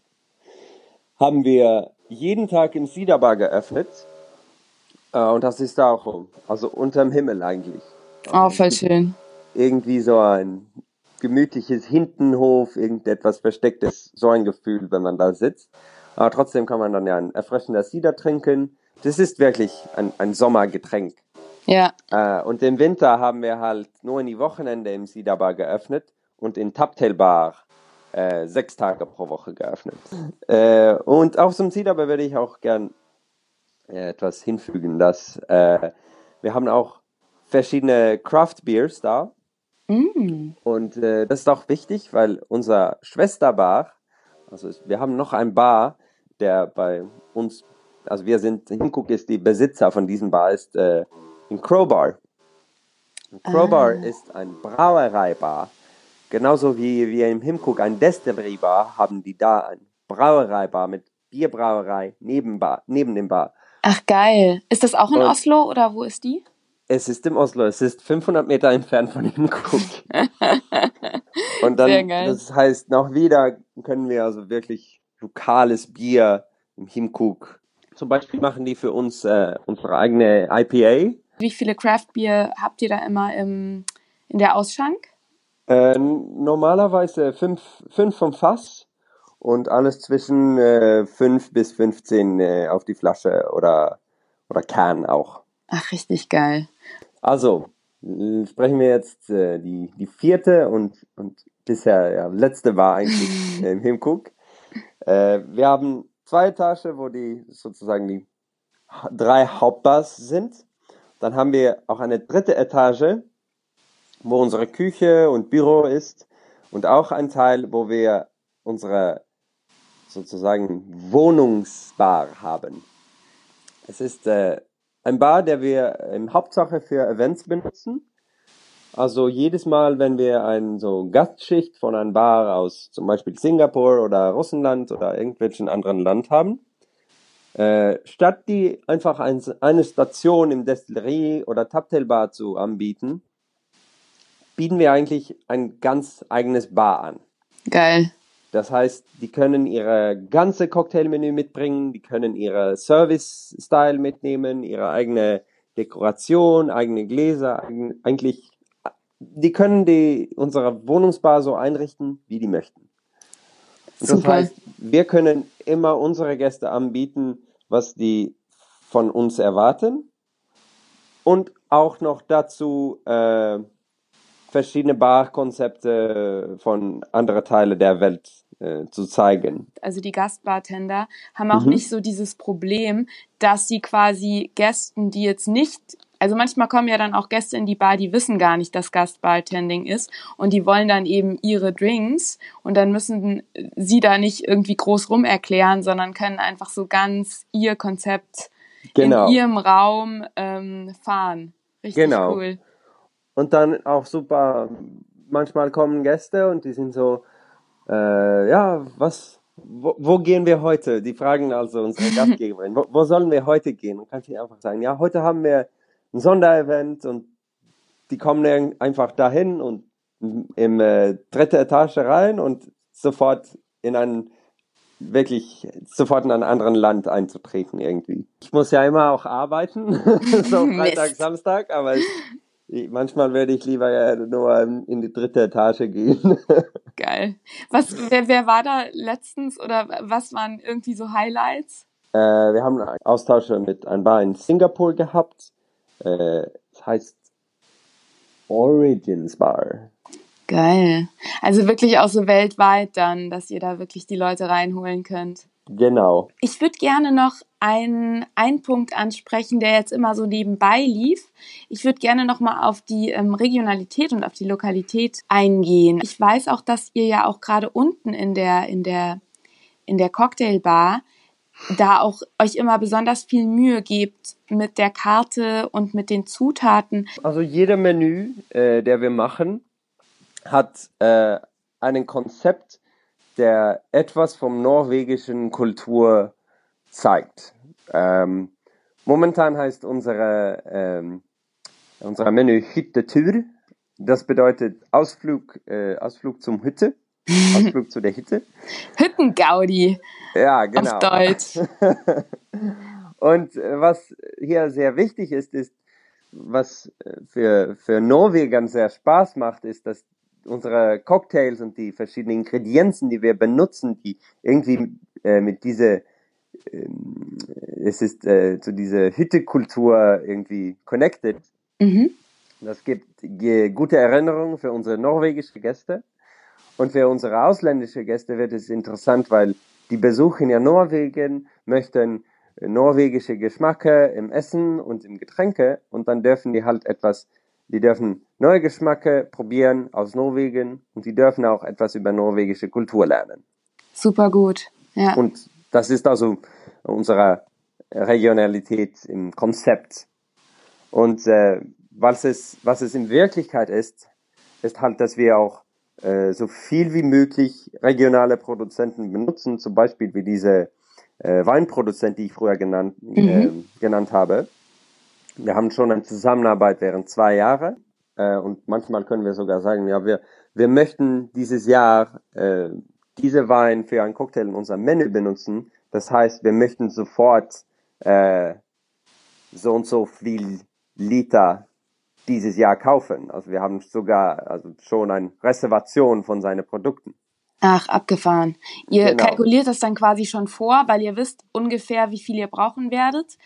haben wir jeden Tag im Cedar Bar geöffnet. Äh, und das ist da auch also unterm Himmel eigentlich. Oh, voll schön. Irgendwie so ein gemütliches Hintenhof, irgendetwas Verstecktes, so ein Gefühl, wenn man da sitzt. Aber trotzdem kann man dann ja ein erfrischender Cider trinken. Das ist wirklich ein, ein Sommergetränk. Ja. Äh, und im Winter haben wir halt nur in die Wochenende im Cedar Bar geöffnet und in Tuptail Bar äh, sechs Tage pro Woche geöffnet. Äh, und auf zum Zielarbeit würde ich auch gern äh, etwas hinfügen, dass äh, wir haben auch verschiedene Craft Beers da. Mm. Und äh, das ist auch wichtig, weil unser Schwesterbar, also wir haben noch ein Bar, der bei uns, also wir sind, Hinguck ist die Besitzer von diesem Bar, ist äh, in Crowbar. Crowbar ah. ist ein Brauereibar Genauso wie wir im Himcook ein Destillery Bar haben die da ein Brauereibar mit Bierbrauerei neben, Bar, neben dem Bar. Ach geil. Ist das auch in Und Oslo oder wo ist die? Es ist im Oslo. Es ist 500 Meter entfernt von Himcook. Und dann, das heißt, noch wieder können wir also wirklich lokales Bier im Himcook. Zum Beispiel machen die für uns äh, unsere eigene IPA. Wie viele Craft Bier habt ihr da immer im, in der Ausschank? Äh, normalerweise fünf, fünf vom Fass und alles zwischen äh, fünf bis 15 äh, auf die Flasche oder, oder Can auch. Ach, richtig geil. Also, sprechen wir jetzt äh, die, die vierte und, und bisher ja, letzte war eigentlich äh, im Himcook. Äh, wir haben zwei Etagen, wo die sozusagen die drei Hauptbars sind. Dann haben wir auch eine dritte Etage, wo unsere Küche und Büro ist. und auch ein Teil, wo wir unsere sozusagen Wohnungsbar haben. Es ist äh, ein Bar, der wir im Hauptsache für Events benutzen. Also jedes Mal, wenn wir eine so Gastschicht von einem Bar aus zum Beispiel Singapur oder Russland oder irgendwelchen anderen Land haben, äh, statt die einfach ein, eine Station im Destillerie oder Taptailbar zu anbieten, bieten wir eigentlich ein ganz eigenes Bar an. Geil. Das heißt, die können ihre ganze Cocktailmenü mitbringen, die können ihre Service-Style mitnehmen, ihre eigene Dekoration, eigene Gläser, eigentlich, die können die unsere Wohnungsbar so einrichten, wie die möchten. Und das heißt, wir können immer unsere Gäste anbieten, was die von uns erwarten und auch noch dazu äh, verschiedene Barkonzepte von anderen Teilen der Welt äh, zu zeigen. Also die Gastbartender haben auch mhm. nicht so dieses Problem, dass sie quasi Gästen, die jetzt nicht also manchmal kommen ja dann auch Gäste in die Bar, die wissen gar nicht, dass Gastbartending ist und die wollen dann eben ihre Drinks und dann müssen sie da nicht irgendwie groß rum erklären, sondern können einfach so ganz ihr Konzept genau. in ihrem Raum ähm, fahren. Richtig genau. cool. Und dann auch super, manchmal kommen Gäste und die sind so, äh, ja, was, wo, wo, gehen wir heute? Die fragen also unsere Gastgeberin, wo, wo sollen wir heute gehen? Und kann ich einfach sagen, ja, heute haben wir ein Sonderevent und die kommen einfach dahin und im äh, dritte Etage rein und sofort in ein wirklich sofort in ein anderen Land einzutreten irgendwie. Ich muss ja immer auch arbeiten, so Freitag, Samstag, aber ich, Manchmal werde ich lieber nur in die dritte Etage gehen. Geil. Was, wer, wer war da letztens oder was waren irgendwie so Highlights? Äh, wir haben Austausche mit ein Bar in Singapur gehabt. Äh, das heißt Origins Bar. Geil. Also wirklich auch so weltweit dann, dass ihr da wirklich die Leute reinholen könnt. Genau. Ich würde gerne noch einen, einen Punkt ansprechen, der jetzt immer so nebenbei lief. Ich würde gerne noch mal auf die ähm, Regionalität und auf die Lokalität eingehen. Ich weiß auch, dass ihr ja auch gerade unten in der, in der, in der Cocktailbar da auch euch immer besonders viel Mühe gebt mit der Karte und mit den Zutaten. Also jeder Menü, äh, der wir machen, hat äh, ein Konzept, der etwas vom norwegischen Kultur zeigt. Ähm, momentan heißt unsere, ähm, unser Menü Hüttetur. Das bedeutet Ausflug, äh, Ausflug zum Hütte. Ausflug zu der Hütte. Hüttengaudi. Ja, genau. Auf Deutsch. Und äh, was hier sehr wichtig ist, ist, was äh, für, für Norwegern sehr Spaß macht, ist, dass unsere Cocktails und die verschiedenen Ingredienzen, die wir benutzen, die irgendwie äh, mit dieser ähm, es ist äh, zu dieser Hüttekultur irgendwie connected. Mhm. Das gibt gute Erinnerungen für unsere norwegischen Gäste. Und für unsere ausländischen Gäste wird es interessant, weil die besuchen ja Norwegen, möchten norwegische Geschmacke im Essen und im Getränke und dann dürfen die halt etwas die dürfen neue Geschmacke probieren aus Norwegen und die dürfen auch etwas über norwegische Kultur lernen. Super gut, ja. Und das ist also unsere Regionalität im Konzept. Und äh, was, es, was es in Wirklichkeit ist, ist halt, dass wir auch äh, so viel wie möglich regionale Produzenten benutzen, zum Beispiel wie diese äh, Weinproduzent, die ich früher genannt, mhm. äh, genannt habe. Wir haben schon eine Zusammenarbeit während zwei Jahre äh, und manchmal können wir sogar sagen, ja, wir, wir möchten dieses Jahr äh, diese Wein für einen Cocktail in unserem Menü benutzen. Das heißt, wir möchten sofort äh, so und so viel Liter dieses Jahr kaufen. Also wir haben sogar also schon eine Reservation von seinen Produkten. Ach, abgefahren. Ihr genau. kalkuliert das dann quasi schon vor, weil ihr wisst ungefähr, wie viel ihr brauchen werdet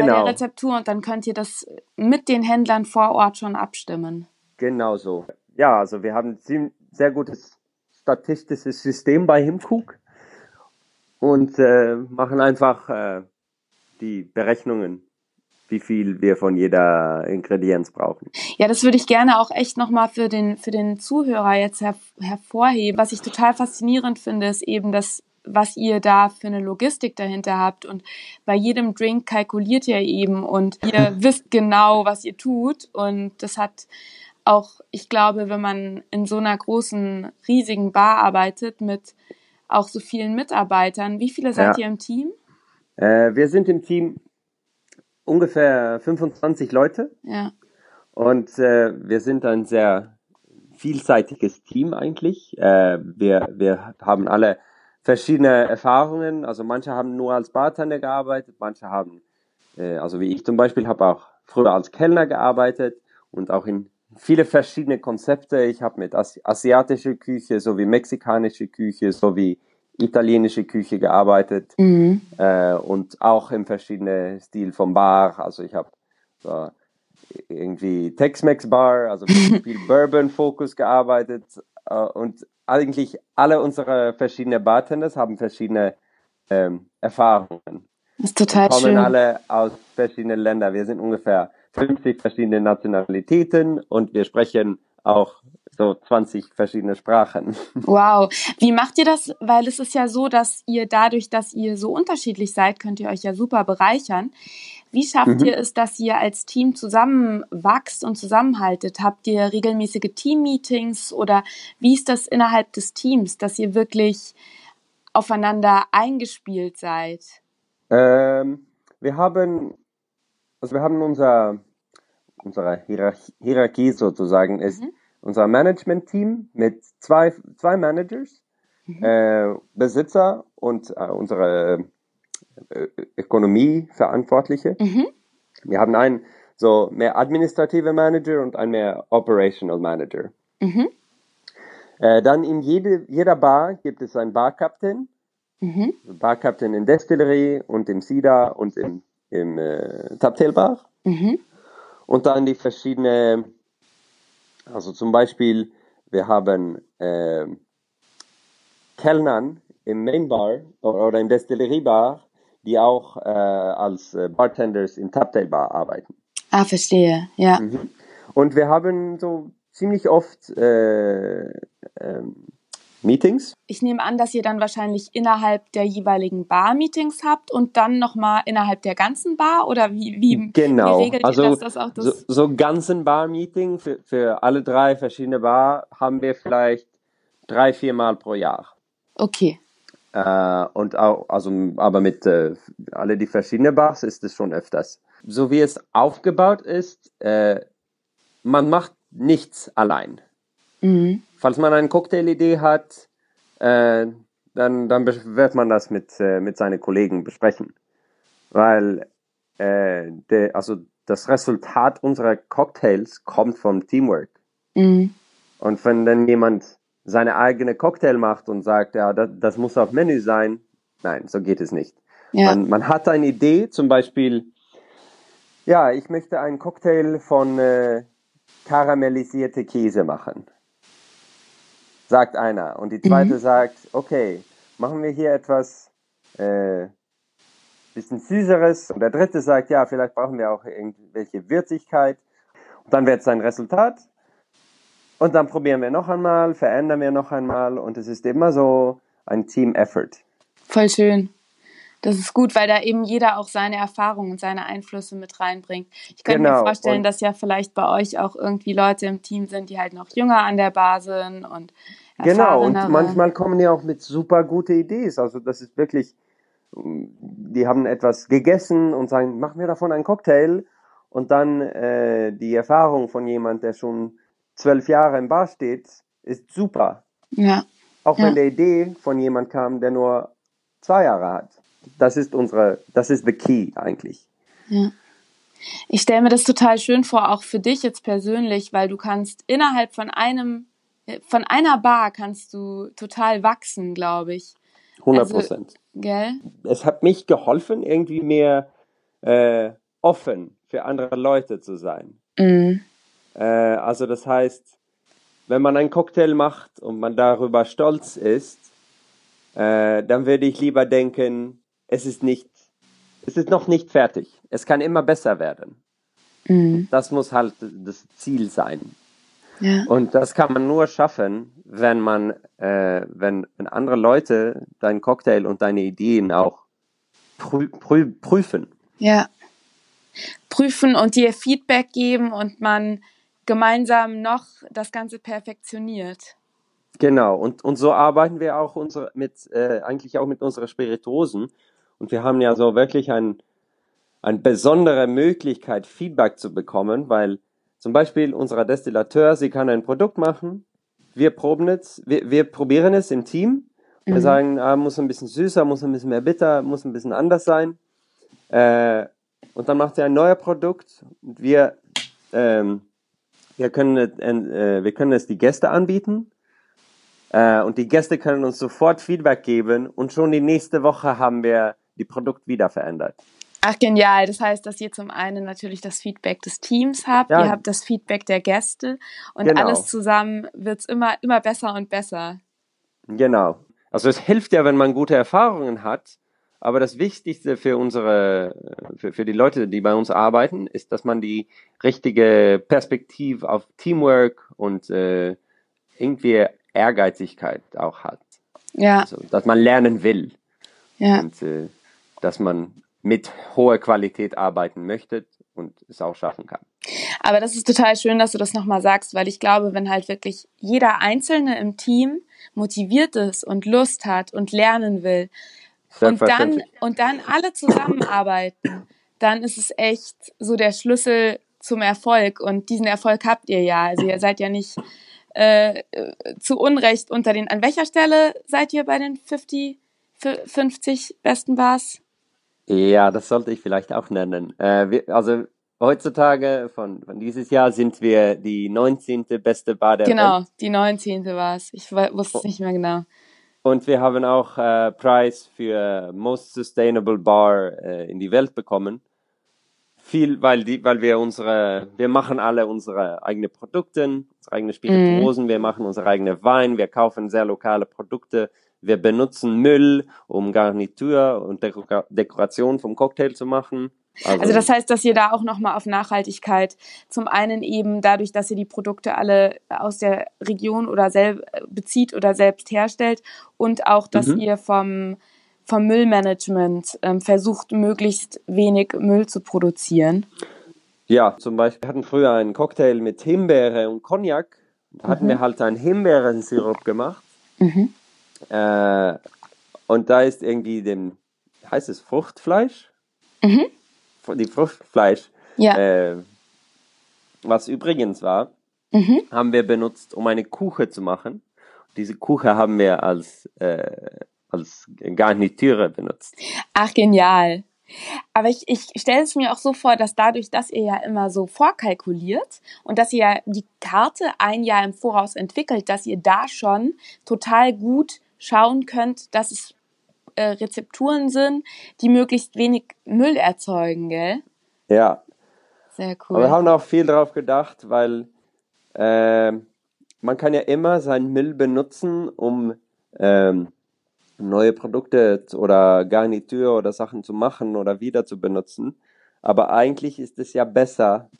genau. bei der genau. Rezeptur und dann könnt ihr das mit den Händlern vor Ort schon abstimmen. Genau so. Ja, also wir haben ein sehr gutes statistisches System bei Himcook und äh, machen einfach äh, die Berechnungen wie viel wir von jeder Ingredienz brauchen. Ja, das würde ich gerne auch echt nochmal für den, für den Zuhörer jetzt her hervorheben. Was ich total faszinierend finde, ist eben, dass was ihr da für eine Logistik dahinter habt. Und bei jedem Drink kalkuliert ihr eben und ihr wisst genau, was ihr tut. Und das hat auch, ich glaube, wenn man in so einer großen, riesigen Bar arbeitet mit auch so vielen Mitarbeitern, wie viele seid ja. ihr im Team? Äh, wir sind im Team ungefähr 25 Leute. Ja. Und äh, wir sind ein sehr vielseitiges Team eigentlich. Äh, wir, wir haben alle verschiedene Erfahrungen. Also manche haben nur als Bartender gearbeitet, manche haben, äh, also wie ich zum Beispiel, habe auch früher als Kellner gearbeitet und auch in viele verschiedene Konzepte. Ich habe mit Asi asiatischer Küche sowie mexikanische Küche sowie italienische Küche gearbeitet mhm. äh, und auch im verschiedenen Stil vom Bar. Also ich habe so irgendwie Tex-Mex Bar, also viel Bourbon-Fokus gearbeitet äh, und eigentlich alle unsere verschiedenen Bartenders haben verschiedene ähm, Erfahrungen. Das ist total Wir kommen schön. alle aus verschiedenen Ländern. Wir sind ungefähr 50 verschiedene Nationalitäten und wir sprechen auch so 20 verschiedene Sprachen. Wow. Wie macht ihr das? Weil es ist ja so, dass ihr dadurch, dass ihr so unterschiedlich seid, könnt ihr euch ja super bereichern. Wie schafft mhm. ihr es, dass ihr als Team zusammenwachst und zusammenhaltet? Habt ihr regelmäßige Team-Meetings oder wie ist das innerhalb des Teams, dass ihr wirklich aufeinander eingespielt seid? Ähm, wir haben, also wir haben unser, unsere Hierarchie, Hierarchie sozusagen ist mhm. unser Management-Team mit zwei, zwei Managers, mhm. äh, Besitzer und äh, unsere Ökonomie-Verantwortliche. Mhm. Wir haben einen so mehr administrative Manager und einen mehr operational Manager. Mhm. Äh, dann in jede, jeder Bar gibt es einen Barkapitän. Mhm. Barkapitän in Destillerie und im Sida und im, im äh, Taptail Bar. Mhm. Und dann die verschiedenen, also zum Beispiel, wir haben äh, Kellnern im Main Bar oder im Destillerie Bar die auch äh, als äh, Bartenders im Tuptail Bar arbeiten. Ah, verstehe, ja. Mhm. Und wir haben so ziemlich oft äh, ähm, Meetings. Ich nehme an, dass ihr dann wahrscheinlich innerhalb der jeweiligen Bar Meetings habt und dann nochmal innerhalb der ganzen Bar oder wie, wie, genau. wie regelt also, ihr das? das, auch das? So, so ganzen Bar-Meeting für, für alle drei verschiedene Bar haben wir vielleicht drei, vier Mal pro Jahr. Okay. Äh, und auch, also, aber mit äh, alle die verschiedenen Bars ist es schon öfters. So wie es aufgebaut ist, äh, man macht nichts allein. Mhm. Falls man eine Cocktailidee hat, äh, dann, dann wird man das mit, äh, mit seinen Kollegen besprechen. Weil äh, de, also das Resultat unserer Cocktails kommt vom Teamwork. Mhm. Und wenn dann jemand seine eigene Cocktail macht und sagt, ja, das, das muss auf Menü sein. Nein, so geht es nicht. Ja. Man, man hat eine Idee, zum Beispiel, ja, ich möchte einen Cocktail von äh, karamellisierte Käse machen. Sagt einer. Und die zweite mhm. sagt, okay, machen wir hier etwas äh, bisschen süßeres. Und der dritte sagt, ja, vielleicht brauchen wir auch irgendwelche Würzigkeit. Und dann wird sein Resultat und dann probieren wir noch einmal, verändern wir noch einmal und es ist immer so ein Team-Effort. Voll schön. Das ist gut, weil da eben jeder auch seine Erfahrungen und seine Einflüsse mit reinbringt. Ich könnte genau. mir vorstellen, und dass ja vielleicht bei euch auch irgendwie Leute im Team sind, die halt noch jünger an der Bar sind und Genau, und manchmal kommen die auch mit super gute Ideen. Also das ist wirklich, die haben etwas gegessen und sagen, machen wir davon einen Cocktail und dann äh, die Erfahrung von jemand, der schon zwölf Jahre im Bar steht, ist super. Ja. Auch wenn ja. die Idee von jemand kam, der nur zwei Jahre hat. Das ist unsere, das ist the key eigentlich. Ja. Ich stelle mir das total schön vor, auch für dich jetzt persönlich, weil du kannst innerhalb von einem, von einer Bar kannst du total wachsen, glaube ich. 100 Prozent. Also, gell? Es hat mich geholfen, irgendwie mehr äh, offen für andere Leute zu sein. Mhm. Äh, also das heißt, wenn man einen Cocktail macht und man darüber stolz ist, äh, dann würde ich lieber denken, es ist nicht, es ist noch nicht fertig. es kann immer besser werden. Mhm. Das muss halt das Ziel sein. Ja. Und das kann man nur schaffen, wenn man, äh, wenn, wenn andere Leute deinen Cocktail und deine Ideen auch prü prü prüfen. Ja. Prüfen und dir Feedback geben und man gemeinsam noch das Ganze perfektioniert. Genau, und, und so arbeiten wir auch unsere, mit, äh, eigentlich auch mit unseren Spiritosen. Und wir haben ja so wirklich ein, eine besondere Möglichkeit, Feedback zu bekommen, weil zum Beispiel unser Destillateur, sie kann ein Produkt machen, wir proben es, wir, wir probieren es im Team. Wir mhm. sagen, ah, muss ein bisschen süßer, muss ein bisschen mehr bitter, muss ein bisschen anders sein. Äh, und dann macht sie ein neues Produkt und wir, ähm, wir, können, äh, wir können es die Gäste anbieten. Äh, und die Gäste können uns sofort Feedback geben und schon die nächste Woche haben wir die Produkt wieder verändert. Ach, genial. Das heißt, dass ihr zum einen natürlich das Feedback des Teams habt, ja. ihr habt das Feedback der Gäste und genau. alles zusammen wird es immer, immer besser und besser. Genau. Also es hilft ja, wenn man gute Erfahrungen hat, aber das Wichtigste für unsere, für, für die Leute, die bei uns arbeiten, ist, dass man die richtige Perspektive auf Teamwork und äh, irgendwie Ehrgeizigkeit auch hat. Ja. Also, dass man lernen will. Ja. Und äh, dass man mit hoher Qualität arbeiten möchte und es auch schaffen kann. Aber das ist total schön, dass du das nochmal sagst, weil ich glaube, wenn halt wirklich jeder Einzelne im Team motiviert ist und Lust hat und lernen will und dann, und dann alle zusammenarbeiten, dann ist es echt so der Schlüssel zum Erfolg und diesen Erfolg habt ihr ja. Also ihr seid ja nicht äh, zu Unrecht unter den, an welcher Stelle seid ihr bei den 50, 50 besten Bars? Ja, das sollte ich vielleicht auch nennen. Äh, wir, also heutzutage von, von dieses Jahr sind wir die 19. beste Bar der genau, Welt. Genau, die 19. war es. Ich wusste es nicht mehr genau. Und wir haben auch äh, Preis für Most Sustainable Bar äh, in die Welt bekommen. Viel, weil die, weil wir unsere, wir machen alle unsere eigenen Produkte, unsere eigenen Spirituosen, mm. wir machen unsere eigene Wein, wir kaufen sehr lokale Produkte wir benutzen Müll, um Garnitur und Dekoration vom Cocktail zu machen. Also, also, das heißt, dass ihr da auch nochmal auf Nachhaltigkeit zum einen eben dadurch, dass ihr die Produkte alle aus der Region oder selb bezieht oder selbst herstellt und auch, dass mhm. ihr vom, vom Müllmanagement ähm, versucht, möglichst wenig Müll zu produzieren. Ja, zum Beispiel wir hatten früher einen Cocktail mit Himbeere und Cognac. Da hatten mhm. wir halt einen Himbeerensirup gemacht. Mhm. Äh, und da ist irgendwie dem, heißt es Fruchtfleisch? Mhm. Die Fruchtfleisch. Ja. Äh, was übrigens war, mhm. haben wir benutzt, um eine Kuche zu machen. Diese Kuche haben wir als, äh, als Garniture benutzt. Ach, genial. Aber ich, ich stelle es mir auch so vor, dass dadurch, dass ihr ja immer so vorkalkuliert und dass ihr ja die Karte ein Jahr im Voraus entwickelt, dass ihr da schon total gut schauen könnt, dass es äh, Rezepturen sind, die möglichst wenig Müll erzeugen, gell? Ja. Sehr cool. Aber wir haben auch viel darauf gedacht, weil äh, man kann ja immer seinen Müll benutzen, um ähm, neue Produkte oder Garnitur oder Sachen zu machen oder wieder zu benutzen. Aber eigentlich ist es ja besser,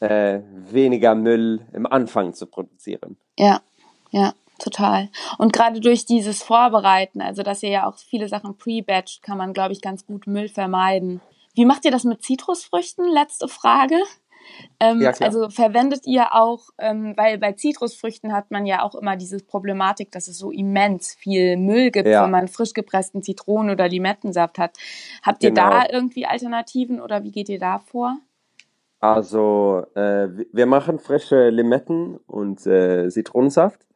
äh, weniger Müll im Anfang zu produzieren. Ja, ja total. Und gerade durch dieses Vorbereiten, also dass ihr ja auch viele Sachen pre-batcht, kann man, glaube ich, ganz gut Müll vermeiden. Wie macht ihr das mit Zitrusfrüchten? Letzte Frage. Ähm, ja, also verwendet ihr auch, ähm, weil bei Zitrusfrüchten hat man ja auch immer diese Problematik, dass es so immens viel Müll gibt, ja. wenn man frisch gepressten Zitronen- oder Limettensaft hat. Habt ihr genau. da irgendwie Alternativen oder wie geht ihr da vor? Also äh, wir machen frische Limetten und äh, Zitronensaft.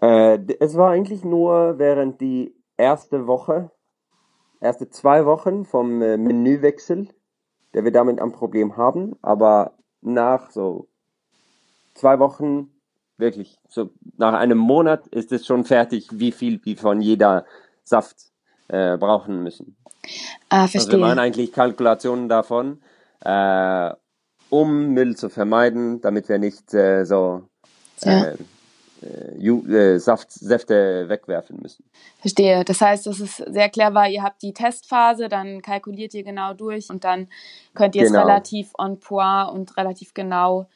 Äh, es war eigentlich nur während die erste Woche, erste zwei Wochen vom äh, Menüwechsel, der wir damit ein Problem haben. Aber nach so zwei Wochen, wirklich, so nach einem Monat ist es schon fertig, wie viel wir von jeder Saft äh, brauchen müssen. Ah, verstehe. Also wir machen eigentlich Kalkulationen davon, äh, um Müll zu vermeiden, damit wir nicht äh, so äh, äh, äh, Saft, Säfte wegwerfen müssen. Verstehe. Das heißt, das ist sehr clever. Ihr habt die Testphase, dann kalkuliert ihr genau durch und dann könnt ihr genau. es relativ on point und relativ genau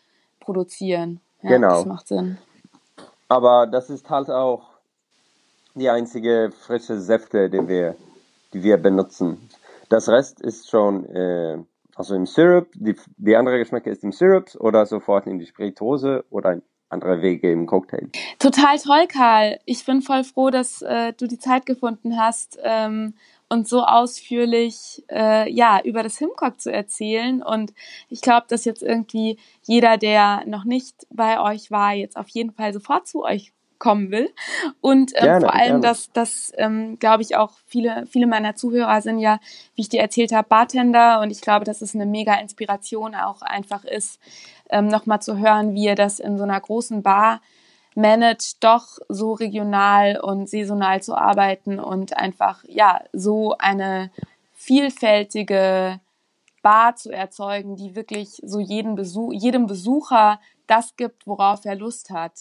produzieren. Ja, genau. Das macht Sinn. Aber das ist halt auch die einzige frische Säfte, die wir, die wir benutzen. Das Rest ist schon äh, also im Syrup, die, die andere Geschmäcke ist im Syrup oder sofort in die Spirituose oder andere Wege im Cocktail. Total toll, Karl. Ich bin voll froh, dass äh, du die Zeit gefunden hast, ähm, und so ausführlich äh, ja über das Himcock zu erzählen. Und ich glaube, dass jetzt irgendwie jeder, der noch nicht bei euch war, jetzt auf jeden Fall sofort zu euch kommen will. Und ähm, gerne, vor allem, gerne. dass, dass ähm, glaube ich, auch viele, viele meiner Zuhörer sind ja, wie ich dir erzählt habe, Bartender. Und ich glaube, dass es eine mega Inspiration auch einfach ist, ähm, nochmal zu hören, wie ihr das in so einer großen Bar managt, doch so regional und saisonal zu arbeiten und einfach, ja, so eine vielfältige Bar zu erzeugen, die wirklich so jeden Besuch, jedem Besucher das gibt, worauf er Lust hat.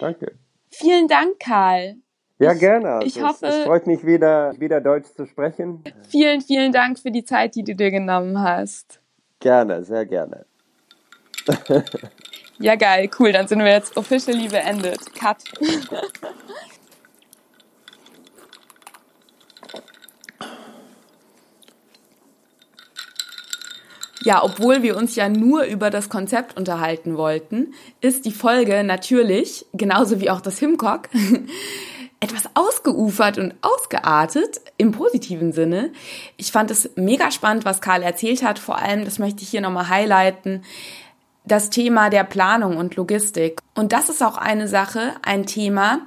Danke. Vielen Dank, Karl. Ja, ich, gerne. Ich hoffe, es freut mich wieder, wieder Deutsch zu sprechen. Vielen, vielen Dank für die Zeit, die du dir genommen hast. Gerne, sehr gerne. ja, geil, cool. Dann sind wir jetzt officially beendet. Cut. Ja, obwohl wir uns ja nur über das Konzept unterhalten wollten, ist die Folge natürlich, genauso wie auch das Himcock, etwas ausgeufert und ausgeartet im positiven Sinne. Ich fand es mega spannend, was Karl erzählt hat. Vor allem, das möchte ich hier nochmal highlighten, das Thema der Planung und Logistik. Und das ist auch eine Sache, ein Thema,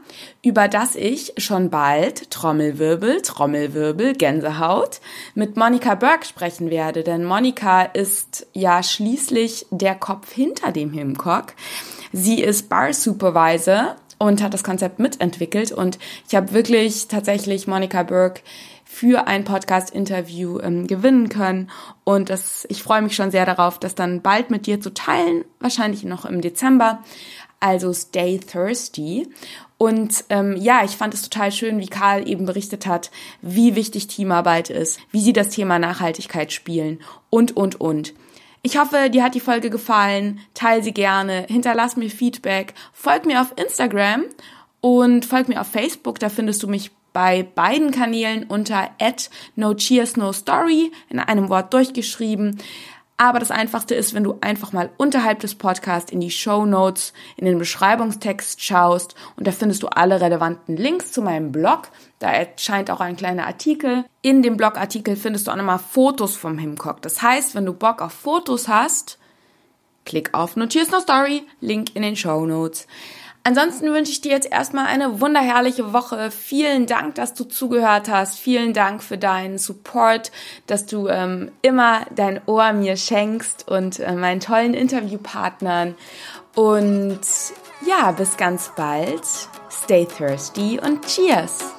über das ich schon bald, Trommelwirbel, Trommelwirbel, Gänsehaut, mit Monika Burke sprechen werde. Denn Monika ist ja schließlich der Kopf hinter dem Himcock. Sie ist Bar Supervisor und hat das Konzept mitentwickelt. Und ich habe wirklich tatsächlich Monika Burke für ein Podcast-Interview ähm, gewinnen können. Und das, ich freue mich schon sehr darauf, das dann bald mit dir zu teilen, wahrscheinlich noch im Dezember. Also stay thirsty. Und ähm, ja, ich fand es total schön, wie Karl eben berichtet hat, wie wichtig Teamarbeit ist, wie sie das Thema Nachhaltigkeit spielen und, und, und. Ich hoffe, dir hat die Folge gefallen. Teil sie gerne, hinterlass mir Feedback, folg mir auf Instagram und folg mir auf Facebook, da findest du mich bei beiden Kanälen unter no cheers no story in einem Wort durchgeschrieben. Aber das einfachste ist, wenn du einfach mal unterhalb des Podcasts in die Show Notes, in den Beschreibungstext schaust und da findest du alle relevanten Links zu meinem Blog. Da erscheint auch ein kleiner Artikel. In dem Blogartikel findest du auch nochmal Fotos vom Himcock. Das heißt, wenn du Bock auf Fotos hast, klick auf No Cheers No Story, Link in den Show Notes. Ansonsten wünsche ich dir jetzt erstmal eine wunderherrliche Woche. Vielen Dank, dass du zugehört hast. Vielen Dank für deinen Support, dass du ähm, immer dein Ohr mir schenkst und äh, meinen tollen Interviewpartnern. Und ja, bis ganz bald. Stay thirsty und cheers!